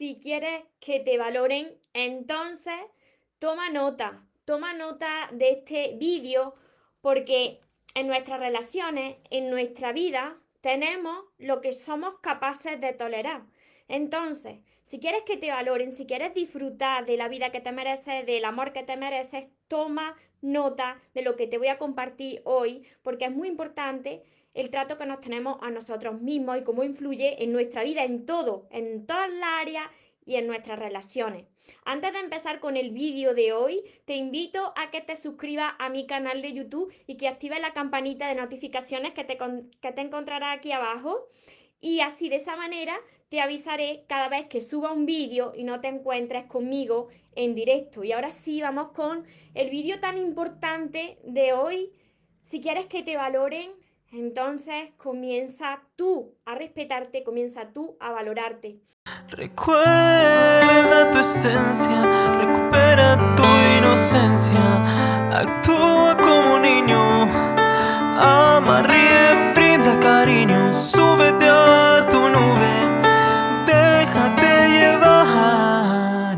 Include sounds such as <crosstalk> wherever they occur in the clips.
si quieres que te valoren, entonces toma nota, toma nota de este vídeo porque en nuestras relaciones, en nuestra vida, tenemos lo que somos capaces de tolerar. Entonces, si quieres que te valoren, si quieres disfrutar de la vida que te mereces, del amor que te mereces, toma nota de lo que te voy a compartir hoy, porque es muy importante el trato que nos tenemos a nosotros mismos y cómo influye en nuestra vida, en todo, en todas las áreas y en nuestras relaciones. Antes de empezar con el vídeo de hoy, te invito a que te suscribas a mi canal de YouTube y que actives la campanita de notificaciones que te, que te encontrará aquí abajo. Y así de esa manera te avisaré cada vez que suba un vídeo y no te encuentres conmigo en directo. Y ahora sí, vamos con el vídeo tan importante de hoy. Si quieres que te valoren, entonces comienza tú a respetarte, comienza tú a valorarte. Recuerda tu esencia, recupera tu inocencia, actúa como niño, ama, ríe, brinda cariño, súbete a tu nube, déjate llevar,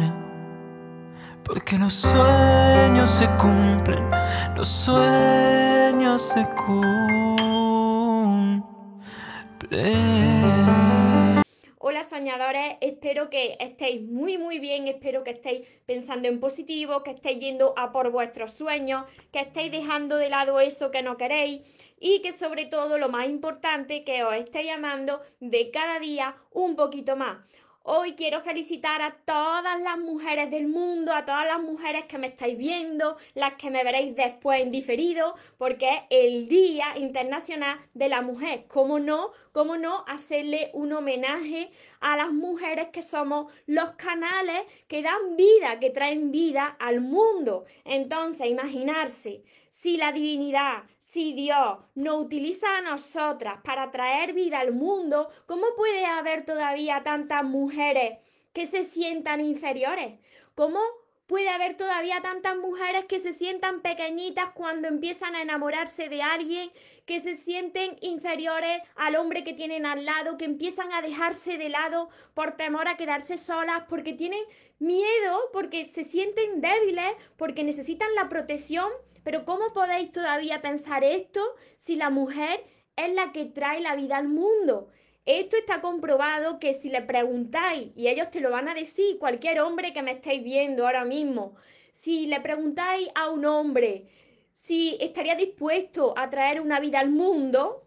porque los sueños se cumplen, los sueños se cumplen. Hola soñadores, espero que estéis muy muy bien, espero que estéis pensando en positivo, que estéis yendo a por vuestros sueños, que estéis dejando de lado eso que no queréis y que sobre todo lo más importante, que os estéis amando de cada día un poquito más. Hoy quiero felicitar a todas las mujeres del mundo, a todas las mujeres que me estáis viendo, las que me veréis después en diferido, porque es el Día Internacional de la Mujer. ¿Cómo no? ¿Cómo no hacerle un homenaje a las mujeres que somos los canales que dan vida, que traen vida al mundo? Entonces, imaginarse si la divinidad, si Dios nos utiliza a nosotras para traer vida al mundo, ¿cómo puede haber todavía tantas mujeres que se sientan inferiores? ¿Cómo puede haber todavía tantas mujeres que se sientan pequeñitas cuando empiezan a enamorarse de alguien, que se sienten inferiores al hombre que tienen al lado, que empiezan a dejarse de lado por temor a quedarse solas, porque tienen miedo, porque se sienten débiles, porque necesitan la protección pero ¿cómo podéis todavía pensar esto si la mujer es la que trae la vida al mundo? Esto está comprobado que si le preguntáis, y ellos te lo van a decir, cualquier hombre que me estéis viendo ahora mismo, si le preguntáis a un hombre si estaría dispuesto a traer una vida al mundo,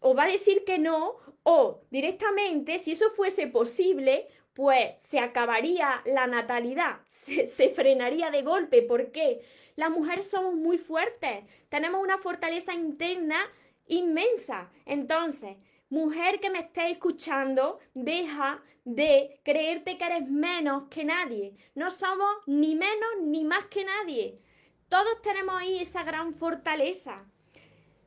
os va a decir que no, o directamente, si eso fuese posible, pues se acabaría la natalidad, <laughs> se, frenaría de golpe. ¿Por qué? Las mujeres somos muy fuertes, tenemos una fortaleza interna inmensa. Entonces, mujer que me esté escuchando, deja de creerte que eres menos que nadie. No somos ni menos ni más que nadie. Todos tenemos ahí esa gran fortaleza.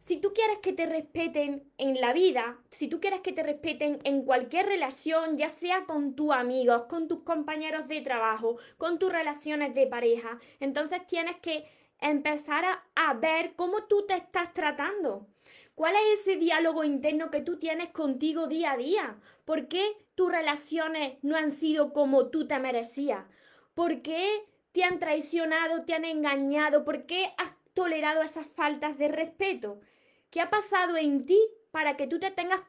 Si tú quieres que te respeten en la vida, si tú quieres que te respeten en cualquier relación, ya sea con tus amigos, con tus compañeros de trabajo, con tus relaciones de pareja, entonces tienes que empezar a, ver cómo tú te estás tratando. ¿Cuál es ese diálogo interno que tú tienes contigo día a día? ¿Por qué tus relaciones no han sido como tú te merecías? ¿Por qué te han traicionado, te han engañado? ¿Por qué has tolerado esas faltas de respeto? ¿Qué ha pasado en ti para que tú te tengas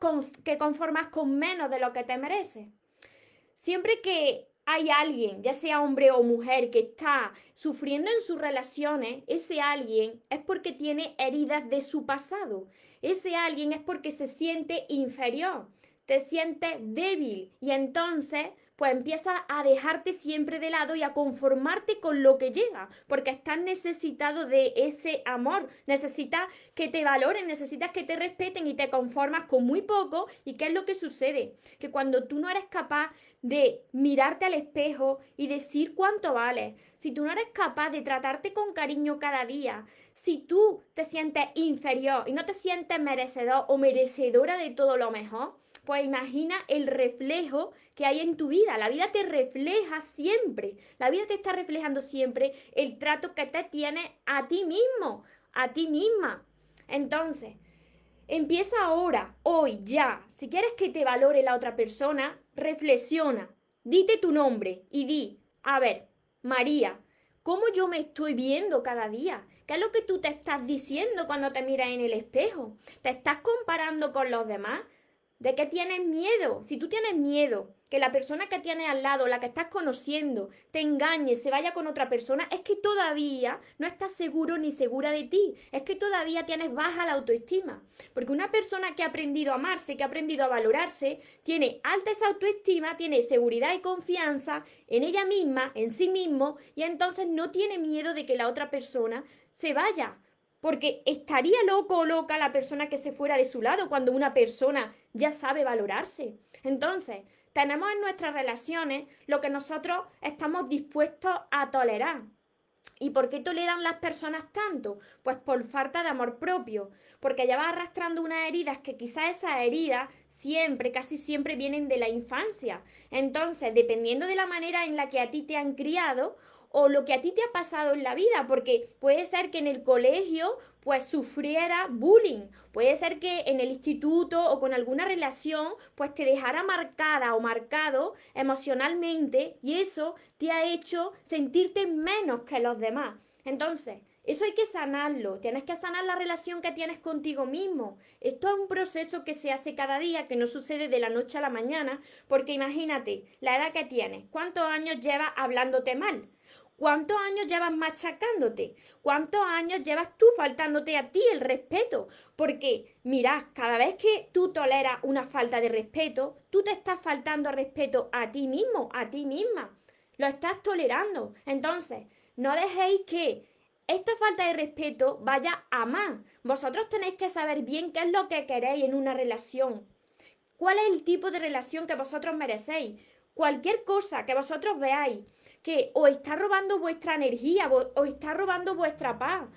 que conformar con menos de lo que te mereces? Siempre que hay alguien, ya sea hombre o mujer, que está sufriendo en sus relaciones, ese alguien es porque tiene heridas de su pasado. Ese alguien es porque se siente inferior, te siente débil y entonces pues empieza a dejarte siempre de lado y a conformarte con lo que llega, porque estás necesitado de ese amor, necesitas que te valoren, necesitas que te respeten y te conformas con muy poco. ¿Y qué es lo que sucede? Que cuando tú no eres capaz de mirarte al espejo y decir cuánto vales, si tú no eres capaz de tratarte con cariño cada día, si tú te sientes inferior y no te sientes merecedor o merecedora de todo lo mejor, pues imagina el reflejo que hay en tu vida. La vida te refleja siempre. La vida te está reflejando siempre el trato que te tiene a ti mismo, a ti misma. Entonces, empieza ahora, hoy, ya. Si quieres que te valore la otra persona, reflexiona. dite tu nombre y di, a ver, María, ¿cómo yo me estoy viendo cada día? ¿Qué es lo que tú te estás diciendo cuando te miras en el espejo? ¿Te estás comparando con los demás? ¿De qué tienes miedo? Si tú tienes miedo que la persona que tienes al lado, la que estás conociendo, te engañe, se vaya con otra persona, es que todavía no estás seguro ni segura de ti. Es que todavía tienes baja la autoestima. Porque una persona que ha aprendido a amarse, que ha aprendido a valorarse, tiene alta esa autoestima, tiene seguridad y confianza en ella misma, en sí mismo, y entonces no tiene miedo de que la otra persona se vaya porque estaría loco o loca la persona que se fuera de su lado cuando una persona ya sabe valorarse. Entonces, tenemos en nuestras relaciones lo que nosotros estamos dispuestos a tolerar. ¿Y por qué toleran las personas tanto? Pues por falta de amor propio, porque ya va arrastrando unas heridas que quizás esas heridas siempre, casi siempre vienen de la infancia. Entonces, dependiendo de la manera en la que a ti te han criado o lo que a ti te ha pasado en la vida, porque puede ser que en el colegio pues sufriera bullying, puede ser que en el instituto o con alguna relación pues te dejara marcada o marcado emocionalmente y eso te ha hecho sentirte menos que los demás. Entonces, eso hay que sanarlo, tienes que sanar la relación que tienes contigo mismo. Esto es un proceso que se hace cada día, que no sucede de la noche a la mañana, porque imagínate la edad que tienes, cuántos años llevas hablándote mal, ¿Cuántos años llevas machacándote? ¿Cuántos años llevas tú faltándote a ti el respeto? Porque, mira, cada vez que tú toleras una falta de respeto, tú te estás faltando respeto a ti mismo, a ti misma. Lo estás tolerando. Entonces, no dejéis que esta falta de respeto vaya a más. Vosotros tenéis que saber bien qué es lo que queréis en una relación. ¿Cuál es el tipo de relación que vosotros merecéis? Cualquier cosa que vosotros veáis que os está robando vuestra energía, os está robando vuestra paz.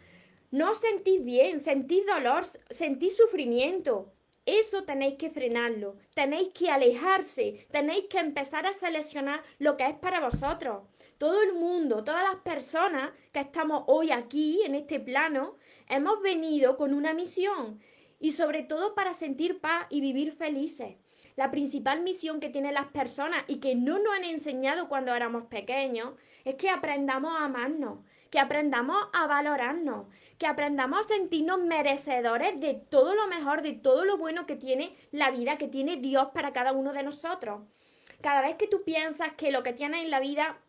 No sentís bien, sentís dolor, sentís sufrimiento. Eso tenéis que frenarlo, tenéis que alejarse, tenéis que empezar a seleccionar lo que es para vosotros. Todo el mundo, todas las personas que estamos hoy aquí en este plano, hemos venido con una misión y sobre todo para sentir paz y vivir felices la principal misión que tienen las personas y que no nos han enseñado cuando éramos pequeños es que aprendamos a amarnos, que aprendamos a valorarnos, que aprendamos a sentirnos merecedores de todo lo mejor, de todo lo bueno que tiene la vida, que tiene Dios para cada uno de nosotros. Cada vez que tú piensas que lo que tienes en la vida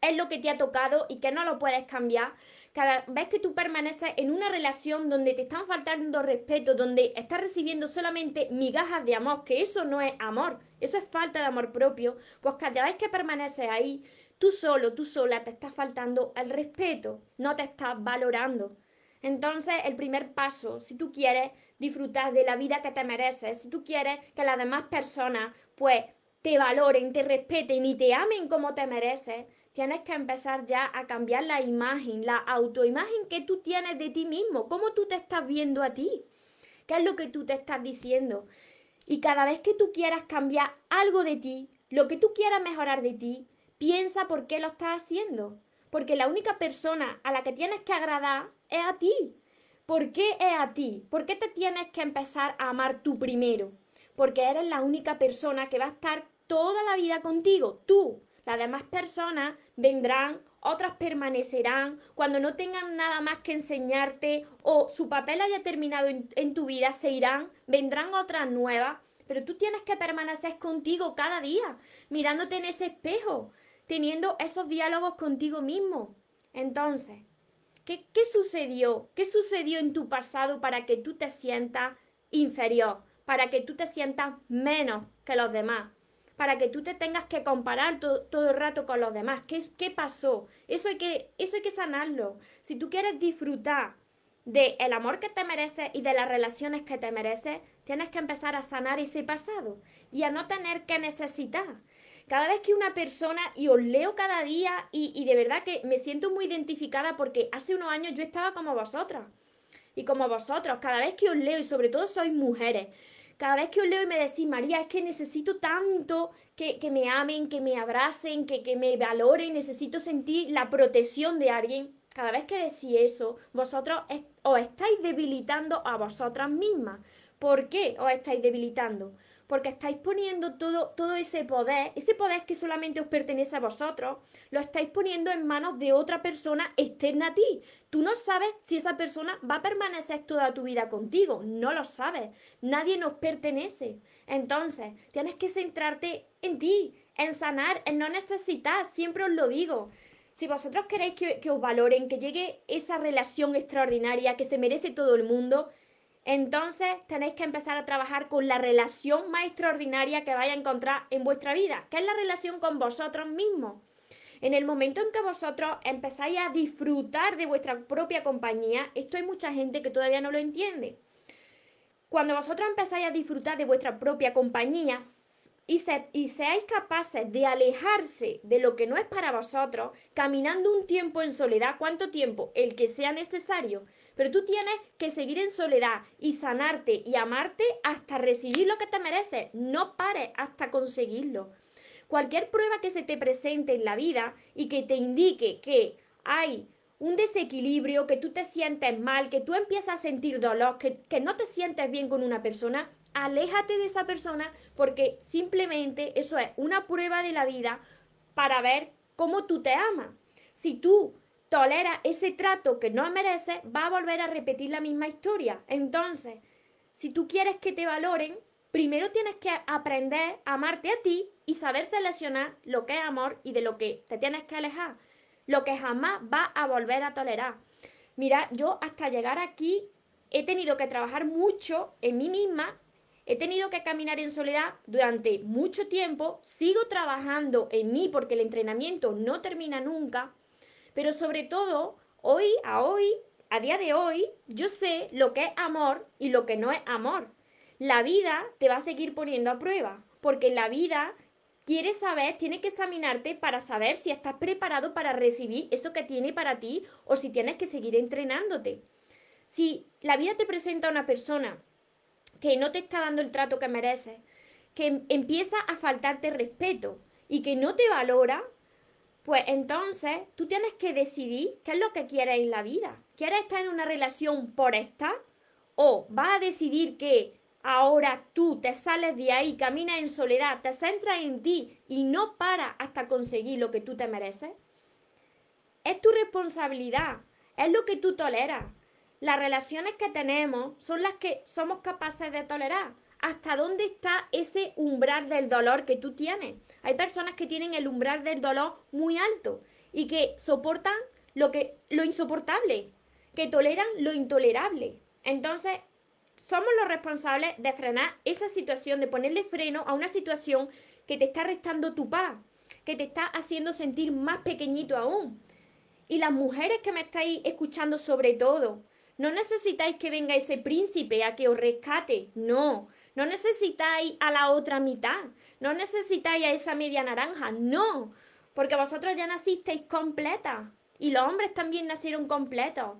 es lo que te ha tocado y que no lo puedes cambiar, cada vez que tú permaneces en una relación donde te están faltando respeto, donde estás recibiendo solamente migajas de amor, que eso no es amor, eso es falta de amor propio, pues cada vez que permaneces ahí, tú solo, tú sola te estás faltando el respeto, no te estás valorando. Entonces, el primer paso, si tú quieres disfrutar de la vida que te mereces, si tú quieres que las demás personas, pues, te valoren, te respeten y te amen como te mereces, tienes que empezar ya a cambiar la imagen, la autoimagen que tú tienes de ti mismo, cómo tú te estás viendo a ti, qué es lo que tú te estás diciendo. Y cada vez que tú quieras cambiar algo de ti, lo que tú quieras mejorar de ti, piensa por qué lo estás haciendo. Porque la única persona a la que tienes que agradar es a ti. ¿Por qué es a ti? ¿Por qué te tienes que empezar a amar tú primero? Porque eres la única persona que va a estar toda la vida contigo, tú. Las demás personas vendrán, otras permanecerán, cuando no tengan nada más que enseñarte o su papel haya terminado en, tu vida, se irán, vendrán otras nuevas, pero tú tienes que permanecer contigo cada día, mirándote en ese espejo, teniendo esos diálogos contigo mismo. Entonces, ¿qué, ¿qué sucedió? ¿Qué sucedió en tu pasado para que tú te sientas inferior? Para que tú te sientas menos que los demás para que tú te tengas que comparar todo el rato con los demás. ¿Qué, ¿Qué pasó? Eso hay, que, eso hay que sanarlo. Si tú quieres disfrutar del el amor que te mereces y de las relaciones que te mereces, tienes que empezar a sanar ese pasado y a no tener que necesitar. Cada vez que una persona, y os leo cada día, y, y de verdad que me siento muy identificada porque hace unos años yo estaba como vosotras. Y como vosotros, cada vez que os leo, y sobre todo sois mujeres, cada vez que os leo y me decís, María, es que necesito tanto que, me amen, que me abracen, que, que me valoren, necesito sentir la protección de alguien. Cada vez que decís eso, vosotros os estáis debilitando a vosotras mismas. ¿Por qué os estáis debilitando? Porque estáis poniendo todo, todo ese poder, ese poder que solamente os pertenece a vosotros, lo estáis poniendo en manos de otra persona externa a ti. Tú no sabes si esa persona va a permanecer toda tu vida contigo, no lo sabes. Nadie nos pertenece. Entonces, tienes que centrarte en ti, en sanar, en no necesitar, siempre os lo digo. Si vosotros queréis que, que os valoren, que llegue esa relación extraordinaria que se merece todo el mundo, entonces tenéis que empezar a trabajar con la relación más extraordinaria que vais a encontrar en vuestra vida, que es la relación con vosotros mismos. En el momento en que vosotros empezáis a disfrutar de vuestra propia compañía, esto hay mucha gente que todavía no lo entiende. Cuando vosotros empezáis a disfrutar de vuestra propia compañía, y, seáis capaces de alejarse de lo que no es para vosotros, caminando un tiempo en soledad, ¿cuánto tiempo? El que sea necesario. Pero tú tienes que seguir en soledad y sanarte y amarte hasta recibir lo que te mereces. No pares hasta conseguirlo. Cualquier prueba que se te presente en la vida y que te indique que hay un desequilibrio, que tú te sientes mal, que tú empiezas a sentir dolor, que, que no te sientes bien con una persona, aléjate de esa persona porque simplemente eso es una prueba de la vida para ver cómo tú te amas. Si tú toleras ese trato que no mereces, va a volver a repetir la misma historia. Entonces, si tú quieres que te valoren, primero tienes que aprender a amarte a ti y saber seleccionar lo que es amor y de lo que te tienes que alejar. Lo que jamás va a volver a tolerar. Mira, yo hasta llegar aquí he tenido que trabajar mucho en mí misma He tenido que caminar en soledad durante mucho tiempo, sigo trabajando en mí porque el entrenamiento no termina nunca, pero sobre todo, hoy a hoy, a día de hoy, yo sé lo que es amor y lo que no es amor. La vida te va a seguir poniendo a prueba, porque la vida quiere saber, tiene que examinarte para saber si estás preparado para recibir eso que tiene para ti o si tienes que seguir entrenándote. Si la vida te presenta a una persona que no te está dando el trato que mereces, que empieza a faltarte respeto y que no te valora, pues entonces tú tienes que decidir qué es lo que quieres en la vida. ¿Quieres estar en una relación por estar? ¿O vas a decidir que ahora tú te sales de ahí, caminas en soledad, te centras en ti y no paras hasta conseguir lo que tú te mereces? Es tu responsabilidad, es lo que tú toleras las relaciones que tenemos son las que somos capaces de tolerar. ¿Hasta dónde está ese umbral del dolor que tú tienes? Hay personas que tienen el umbral del dolor muy alto y que soportan lo, que, lo insoportable, que toleran lo intolerable. Entonces, somos los responsables de frenar esa situación, de ponerle freno a una situación que te está restando tu paz, que te está haciendo sentir más pequeñito aún. Y las mujeres que me estáis escuchando sobre todo, no necesitáis que venga ese príncipe a que os rescate, no. No necesitáis a la otra mitad, no necesitáis a esa media naranja, no. Porque vosotros ya nacisteis completas y los hombres también nacieron completos.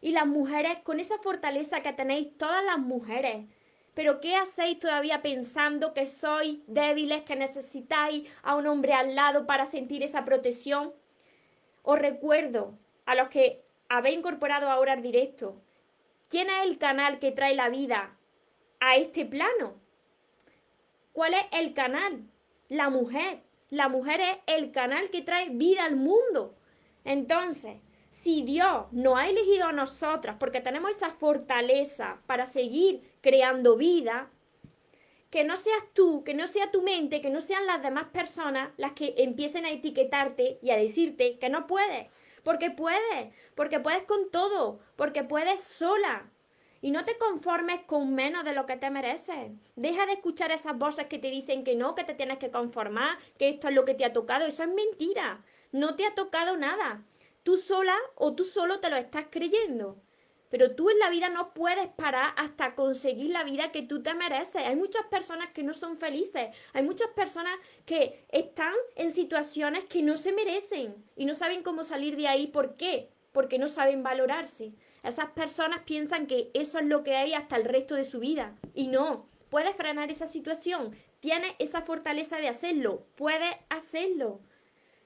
Y las mujeres, con esa fortaleza que tenéis todas las mujeres, pero ¿qué hacéis todavía pensando que sois débiles, que necesitáis a un hombre al lado para sentir esa protección? Os recuerdo a los que habéis incorporado ahora al directo, ¿quién es el canal que trae la vida a este plano? ¿Cuál es el canal? La mujer. La mujer es el canal que trae vida al mundo. Entonces, si Dios nos ha elegido a nosotras porque tenemos esa fortaleza para seguir creando vida, que no seas tú, que no sea tu mente, que no sean las demás personas las que empiecen a etiquetarte y a decirte que no puedes, porque puedes, porque puedes con todo, porque puedes sola. Y no te conformes con menos de lo que te mereces. Deja de escuchar esas voces que te dicen que no, que te tienes que conformar, que esto es lo que te ha tocado. Eso es mentira. No te ha tocado nada. Tú sola o tú solo te lo estás creyendo. Pero tú en la vida no puedes parar hasta conseguir la vida que tú te mereces. Hay muchas personas que no son felices. Hay muchas personas que están en situaciones que no se merecen y no saben cómo salir de ahí. ¿Por qué? Porque no saben valorarse. Esas personas piensan que eso es lo que hay hasta el resto de su vida. Y no, puedes frenar esa situación. Tienes esa fortaleza de hacerlo. Puedes hacerlo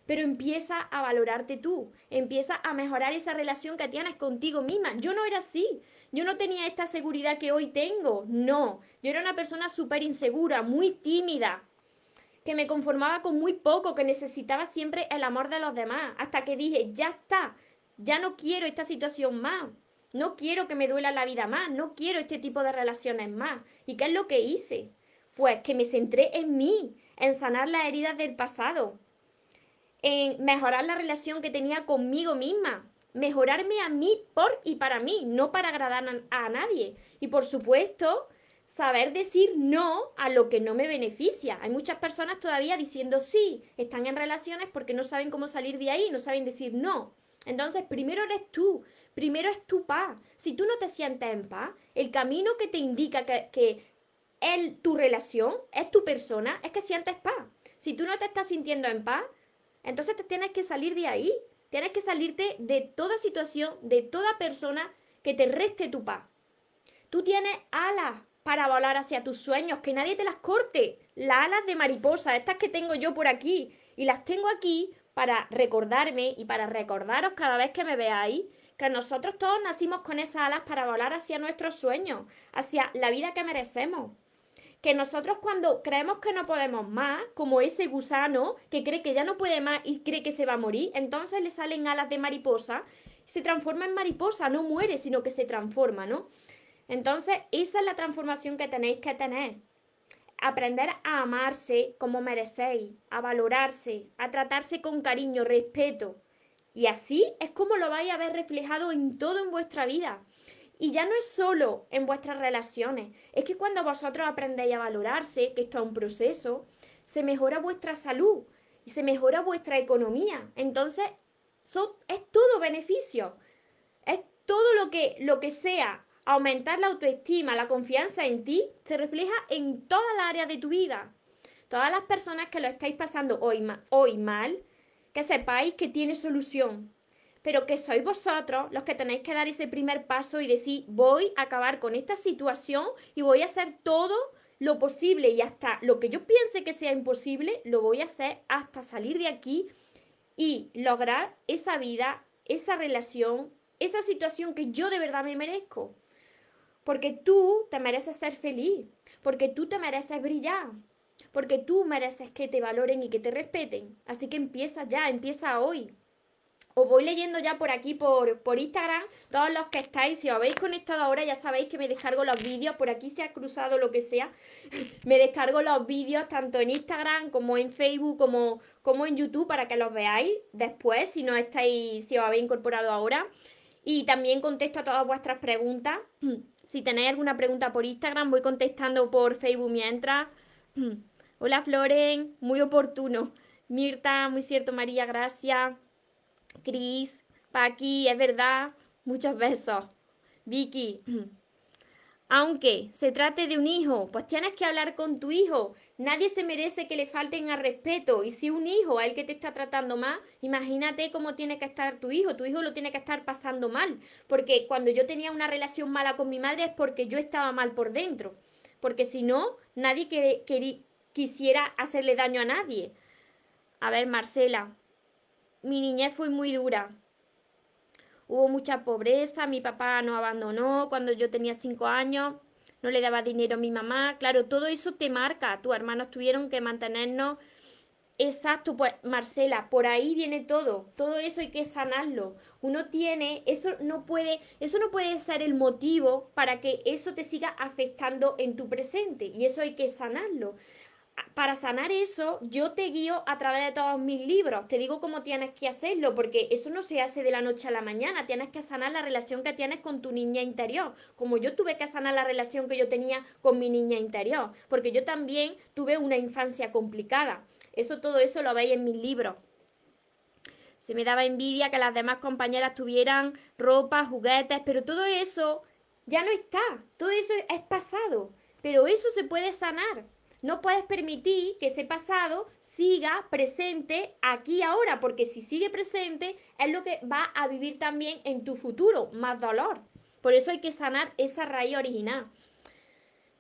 pero empieza a valorarte tú, empieza a mejorar esa relación que tienes contigo misma. Yo no era así, yo no tenía esta seguridad que hoy tengo. No, yo era una persona súper insegura, muy tímida, que me conformaba con muy poco, que necesitaba siempre el amor de los demás, hasta que dije, ya está, ya no quiero esta situación más. No quiero que me duela la vida más, no quiero este tipo de relaciones más. ¿Y qué es lo que hice? Pues que me centré en mí, en sanar las heridas del pasado, en mejorar la relación que tenía conmigo misma, mejorarme a mí por y para mí, no para agradar a, nadie. Y por supuesto, saber decir no a lo que no me beneficia. Hay muchas personas todavía diciendo sí, están en relaciones porque no saben cómo salir de ahí, no saben decir no. Entonces, primero eres tú, primero es tu paz. Si tú no te sientes en paz, el camino que te indica que, que es tu relación, es tu persona, es que sientes paz. Si tú no te estás sintiendo en paz, entonces te tienes que salir de ahí. Tienes que salirte de toda situación, de toda persona que te reste tu paz. Tú tienes alas para volar hacia tus sueños, que nadie te las corte. Las alas de mariposa, estas que tengo yo por aquí, y las tengo aquí para recordarme y para recordaros cada vez que me veáis que nosotros todos nacimos con esas alas para volar hacia nuestros sueños, hacia la vida que merecemos que nosotros cuando creemos que no podemos más, como ese gusano que cree que ya no puede más y cree que se va a morir, entonces le salen alas de mariposa, se transforma en mariposa, no muere, sino que se transforma, ¿no? Entonces, esa es la transformación que tenéis que tener. Aprender a amarse como merecéis, a valorarse, a tratarse con cariño, respeto. Y así es como lo vais a ver reflejado en todo en vuestra vida. Y ya no es solo en vuestras relaciones, es que cuando vosotros aprendéis a valorarse, que esto es un proceso, se mejora vuestra salud y se mejora vuestra economía. Entonces, es todo beneficio. Es todo lo que, lo que sea aumentar la autoestima, la confianza en ti, se refleja en todas las áreas de tu vida. Todas las personas que lo estáis pasando hoy, hoy mal, que sepáis que tiene solución pero que sois vosotros los que tenéis que dar ese primer paso y decir, voy a acabar con esta situación y voy a hacer todo lo posible y hasta lo que yo piense que sea imposible, lo voy a hacer hasta salir de aquí y lograr esa vida, esa relación, esa situación que yo de verdad me merezco. Porque tú te mereces ser feliz, porque tú te mereces brillar, porque tú mereces que te valoren y que te respeten. Así que empieza ya, empieza hoy. Os voy leyendo ya por aquí, por, por Instagram, todos los que estáis, si os habéis conectado ahora ya sabéis que me descargo los vídeos, por aquí se ha cruzado lo que sea, <laughs> me descargo los vídeos tanto en Instagram como en Facebook, como, como en YouTube para que los veáis después, si no estáis, si os habéis incorporado ahora. Y también contesto a todas vuestras preguntas. <clears throat> Si tenéis alguna pregunta por Instagram, voy contestando por Facebook mientras. <clears throat> Hola Floren, muy oportuno. Mirta, muy cierto María, gracias. Cris, Paqui, es verdad, muchos besos. Vicky, <clears throat> aunque se trate de un hijo, pues tienes que hablar con tu hijo. Nadie se merece que le falten al respeto. Y si un hijo es el que te está tratando mal, imagínate cómo tiene que estar tu hijo. Tu hijo lo tiene que estar pasando mal. Porque cuando yo tenía una relación mala con mi madre es porque yo estaba mal por dentro. Porque si no, nadie quisiera hacerle daño a nadie. A ver, Marcela, mi niñez fue muy dura. Hubo mucha pobreza, mi papá nos abandonó cuando yo tenía cinco años, no le daba dinero a mi mamá. Claro, todo eso te marca. Tus hermanos tuvieron que mantenernos. Exacto, pues Marcela, por ahí viene todo. Todo eso hay que sanarlo. Uno tiene, eso no puede, eso no puede ser el motivo para que eso te siga afectando en tu presente. Y eso hay que sanarlo para sanar eso, yo te guío a través de todos mis libros. Te digo cómo tienes que hacerlo, porque eso no se hace de la noche a la mañana. Tienes que sanar la relación que tienes con tu niña interior, como yo tuve que sanar la relación que yo tenía con mi niña interior, porque yo también tuve una infancia complicada. Eso, todo eso lo veis en mis libros. Se me daba envidia que las demás compañeras tuvieran ropa, juguetes, pero todo eso ya no está. Todo eso es pasado. Pero eso se puede sanar. No puedes permitir que ese pasado siga presente aquí ahora, porque si sigue presente es lo que va a vivir también en tu futuro, más dolor. Por eso hay que sanar esa raíz original.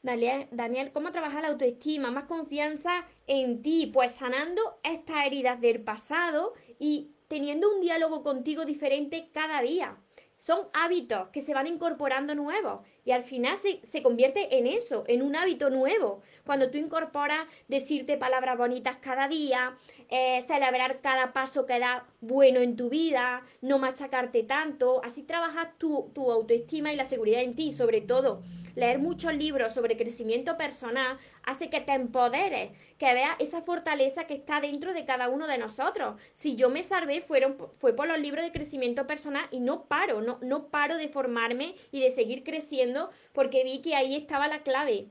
Daniel, ¿cómo trabajar la autoestima? Más confianza en ti, pues sanando estas heridas del pasado y teniendo un diálogo contigo diferente cada día. Son hábitos que se van incorporando nuevos y al final se, convierte en eso, en un hábito nuevo. Cuando tú incorporas decirte palabras bonitas cada día, eh, celebrar cada paso que da bueno en tu vida, no machacarte tanto, así trabajas tu, tu autoestima y la seguridad en ti, sobre todo leer muchos libros sobre crecimiento personal hace que te empoderes, que veas esa fortaleza que está dentro de cada uno de nosotros. Si yo me salvé fueron, fue por los libros de crecimiento personal y no paro, no, no paro de formarme y de seguir creciendo porque vi que ahí estaba la clave.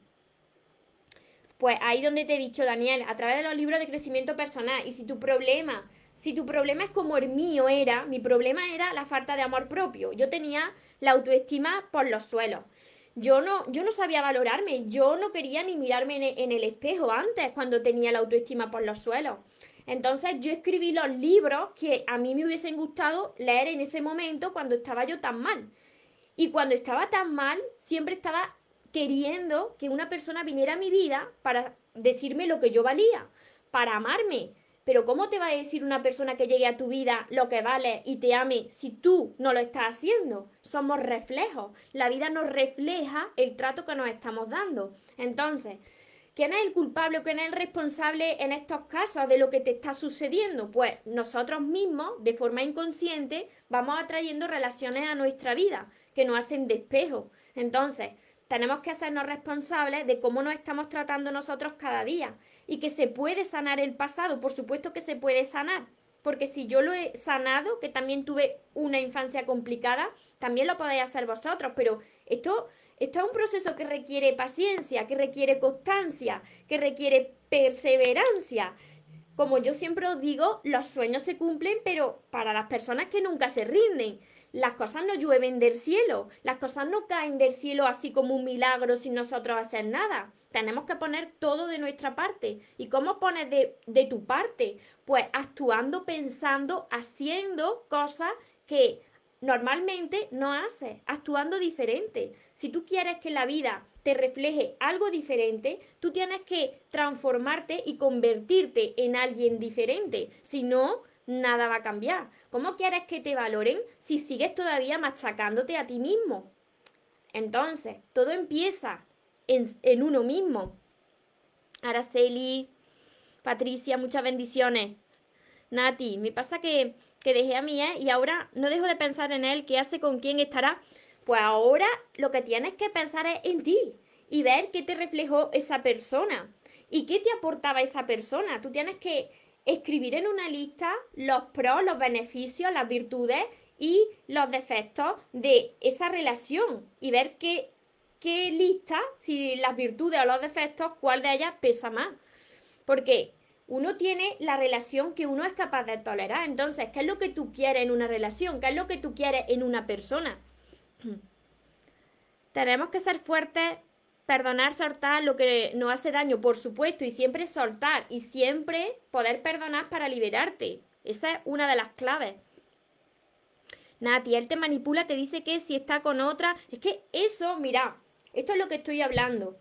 Pues ahí donde te he dicho, Daniel, a través de los libros de crecimiento personal. Y si tu problema, si tu problema es como el mío era, mi problema era la falta de amor propio. Yo tenía la autoestima por los suelos yo no, yo no sabía valorarme, yo no quería ni mirarme en el, espejo antes, cuando tenía la autoestima por los suelos. Entonces yo escribí los libros que a mí me hubiesen gustado leer en ese momento cuando estaba yo tan mal. Y cuando estaba tan mal, siempre estaba queriendo que una persona viniera a mi vida para decirme lo que yo valía, para amarme, pero ¿cómo te va a decir una persona que llegue a tu vida lo que vale y te ame si tú no lo estás haciendo? Somos reflejos. La vida nos refleja el trato que nos estamos dando. Entonces, ¿quién es el culpable o quién es el responsable en estos casos de lo que te está sucediendo? Pues nosotros mismos, de forma inconsciente, vamos atrayendo relaciones a nuestra vida que nos hacen despejo. Entonces, tenemos que hacernos responsables de cómo nos estamos tratando nosotros cada día y que se puede sanar el pasado, por supuesto que se puede sanar, porque si yo lo he sanado, que también tuve una infancia complicada, también lo podéis hacer vosotros, pero esto, esto es un proceso que requiere paciencia, que requiere constancia, que requiere perseverancia. Como yo siempre os digo, los sueños se cumplen, pero para las personas que nunca se rinden las cosas no llueven del cielo, las cosas no caen del cielo así como un milagro sin nosotros hacer nada. Tenemos que poner todo de nuestra parte. ¿Y cómo pones de, de tu parte? Pues actuando, pensando, haciendo cosas que normalmente no haces, actuando diferente. Si tú quieres que la vida te refleje algo diferente, tú tienes que transformarte y convertirte en alguien diferente. Si no, nada va a cambiar. ¿Cómo quieres que te valoren si sigues todavía machacándote a ti mismo? Entonces, todo empieza en, uno mismo. Araceli, Patricia, muchas bendiciones. Nati, me pasa que, que dejé a mi ex y ahora no dejo de pensar en él, qué hace, con quién estará. Pues ahora lo que tienes que pensar es en ti y ver qué te reflejó esa persona y qué te aportaba esa persona. Tú tienes que escribir en una lista los pros, los beneficios, las virtudes y los defectos de esa relación y ver qué, qué lista, si las virtudes o los defectos, cuál de ellas pesa más. Porque uno tiene la relación que uno es capaz de tolerar. Entonces, ¿qué es lo que tú quieres en una relación? ¿Qué es lo que tú quieres en una persona? <clears throat> Tenemos que ser fuertes perdonar, soltar lo que nos hace daño, por supuesto, y siempre soltar y siempre poder perdonar para liberarte. Esa es una de las claves. Nati, él te manipula, te dice que si está con otra, es que eso, mira, esto es lo que estoy hablando.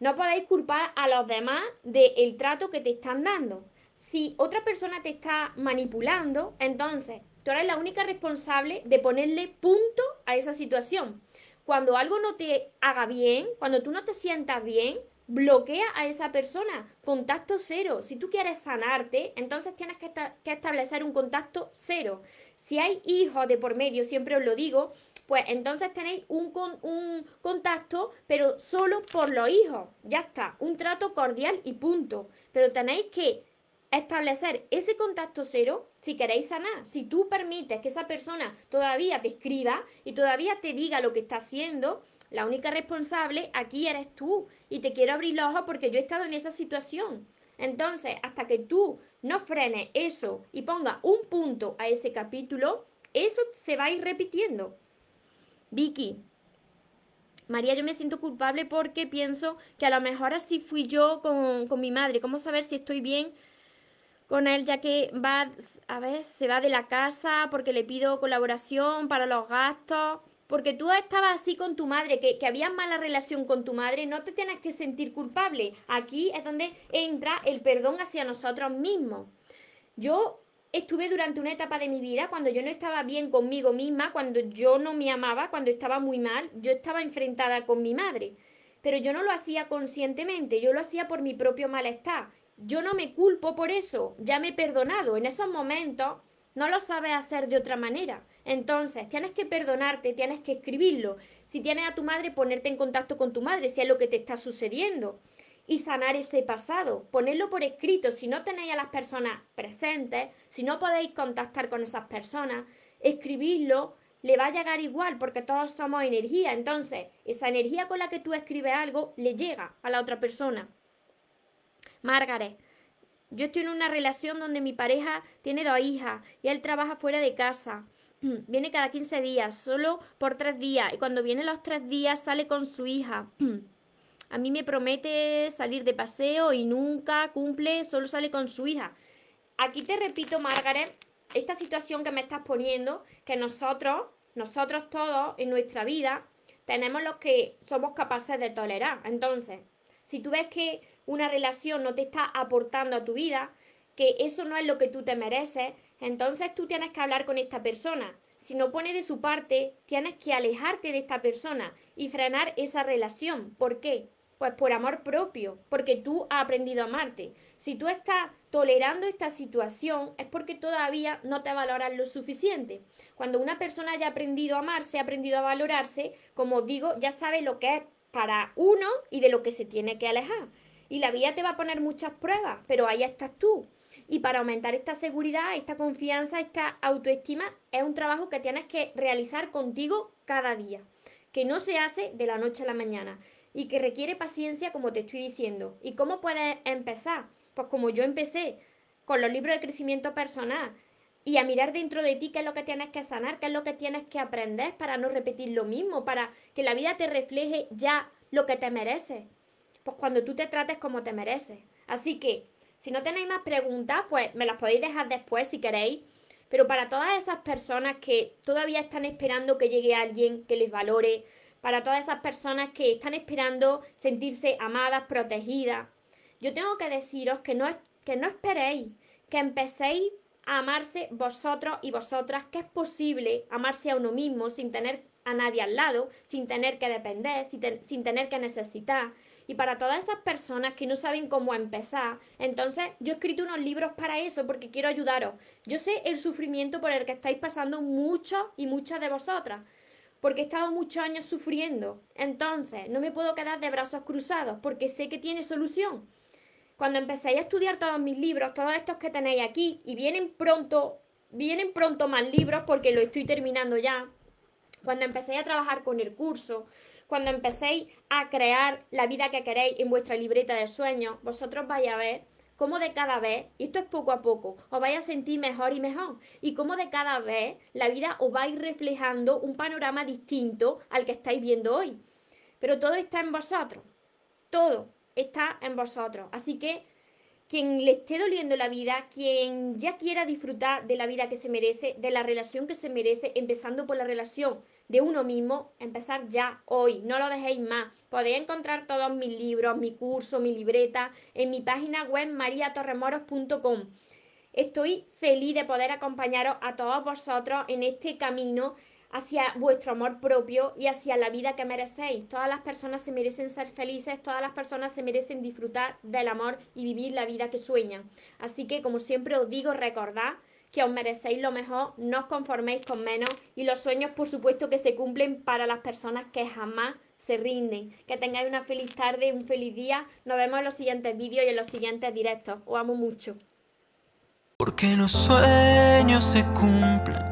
No podéis culpar a los demás del trato que te están dando. Si otra persona te está manipulando, entonces tú eres la única responsable de ponerle punto a esa situación. Cuando algo no te haga bien, cuando tú no te sientas bien, bloquea a esa persona. Contacto cero. Si tú quieres sanarte, entonces tienes que, establecer un contacto cero. Si hay hijos de por medio, siempre os lo digo, pues entonces tenéis un, un contacto, pero solo por los hijos. Ya está. Un trato cordial y punto. Pero tenéis que establecer ese contacto cero si queréis sanar. Si tú permites que esa persona todavía te escriba y todavía te diga lo que está haciendo, la única responsable aquí eres tú. Y te quiero abrir los ojos porque yo he estado en esa situación. Entonces, hasta que tú no frenes eso y ponga un punto a ese capítulo, eso se va a ir repitiendo. Vicky, María, yo me siento culpable porque pienso que a lo mejor así fui yo con, con mi madre. ¿Cómo saber si estoy bien con él ya que va, a ver, se va de la casa porque le pido colaboración para los gastos. Porque tú estabas así con tu madre, que, que había mala relación con tu madre, no te tienes que sentir culpable. Aquí es donde entra el perdón hacia nosotros mismos. Yo estuve durante una etapa de mi vida cuando yo no estaba bien conmigo misma, cuando yo no me amaba, cuando estaba muy mal, yo estaba enfrentada con mi madre. Pero yo no lo hacía conscientemente, yo lo hacía por mi propio malestar. Yo no me culpo por eso, ya me he perdonado. En esos momentos no lo sabes hacer de otra manera. Entonces, tienes que perdonarte, tienes que escribirlo. Si tienes a tu madre, ponerte en contacto con tu madre, si es lo que te está sucediendo. Y sanar ese pasado, ponerlo por escrito. Si no tenéis a las personas presentes, si no podéis contactar con esas personas, escribirlo le va a llegar igual porque todos somos energía. Entonces, esa energía con la que tú escribes algo le llega a la otra persona. Margaret, yo estoy en una relación donde mi pareja tiene dos hijas y él trabaja fuera de casa. <clears throat> Viene cada 15 días, solo por tres días. Y cuando viene los tres días sale con su hija. <clears throat> A mí me promete salir de paseo y nunca cumple, solo sale con su hija. Aquí te repito, Margaret, esta situación que me estás poniendo, que nosotros, nosotros todos en nuestra vida, tenemos lo que somos capaces de tolerar. Entonces, si tú ves que una relación no te está aportando a tu vida, que eso no es lo que tú te mereces, entonces tú tienes que hablar con esta persona. Si no pone de su parte, tienes que alejarte de esta persona y frenar esa relación. ¿Por qué? Pues por amor propio, porque tú has aprendido a amarte. Si tú estás tolerando esta situación es porque todavía no te valoras lo suficiente. Cuando una persona haya aprendido a amarse, ha aprendido a valorarse, como digo, ya sabe lo que es para uno y de lo que se tiene que alejar. Y la vida te va a poner muchas pruebas, pero ahí estás tú. Y para aumentar esta seguridad, esta confianza, esta autoestima, es un trabajo que tienes que realizar contigo cada día, que no se hace de la noche a la mañana y que requiere paciencia, como te estoy diciendo. ¿Y cómo puedes empezar? Pues como yo empecé, con los libros de crecimiento personal y a mirar dentro de ti qué es lo que tienes que sanar, qué es lo que tienes que aprender para no repetir lo mismo, para que la vida te refleje ya lo que te mereces pues cuando tú te trates como te mereces. Así que, si no tenéis más preguntas, pues me las podéis dejar después si queréis. Pero para todas esas personas que todavía están esperando que llegue alguien que les valore, para todas esas personas que están esperando sentirse amadas, protegidas, yo tengo que deciros que no, que no esperéis, que empecéis a amarse vosotros y vosotras, que es posible amarse a uno mismo sin tener a nadie al lado, sin tener que depender, sin tener que necesitar, y para todas esas personas que no saben cómo empezar, entonces yo he escrito unos libros para eso porque quiero ayudaros. Yo sé el sufrimiento por el que estáis pasando muchos y muchas de vosotras, porque he estado muchos años sufriendo. Entonces, no me puedo quedar de brazos cruzados porque sé que tiene solución. Cuando empecéis a estudiar todos mis libros, todos estos que tenéis aquí, y vienen pronto, vienen pronto más libros porque lo estoy terminando ya. Cuando empecéis a trabajar con el curso, cuando empecéis a crear la vida que queréis en vuestra libreta de sueños, vosotros vais a ver cómo de cada vez, y esto es poco a poco, os vais a sentir mejor y mejor, y cómo de cada vez la vida os va a ir reflejando un panorama distinto al que estáis viendo hoy. Pero todo está en vosotros, todo está en vosotros. Así que quien le esté doliendo la vida, quien ya quiera disfrutar de la vida que se merece, de la relación que se merece, empezando por la relación de uno mismo, empezar ya hoy, no lo dejéis más. Podéis encontrar todos mis libros, mi curso, mi libreta en mi página web mariatorremoros.com. Estoy feliz de poder acompañaros a todos vosotros en este camino hacia vuestro amor propio y hacia la vida que merecéis. Todas las personas se merecen ser felices, todas las personas se merecen disfrutar del amor y vivir la vida que sueñan. Así que, como siempre os digo, recordad que os merecéis lo mejor, no os conforméis con menos y los sueños por supuesto que se cumplen para las personas que jamás se rinden. Que tengáis una feliz tarde, un feliz día. Nos vemos en los siguientes vídeos y en los siguientes directos. Os amo mucho. Porque los sueños se cumplen,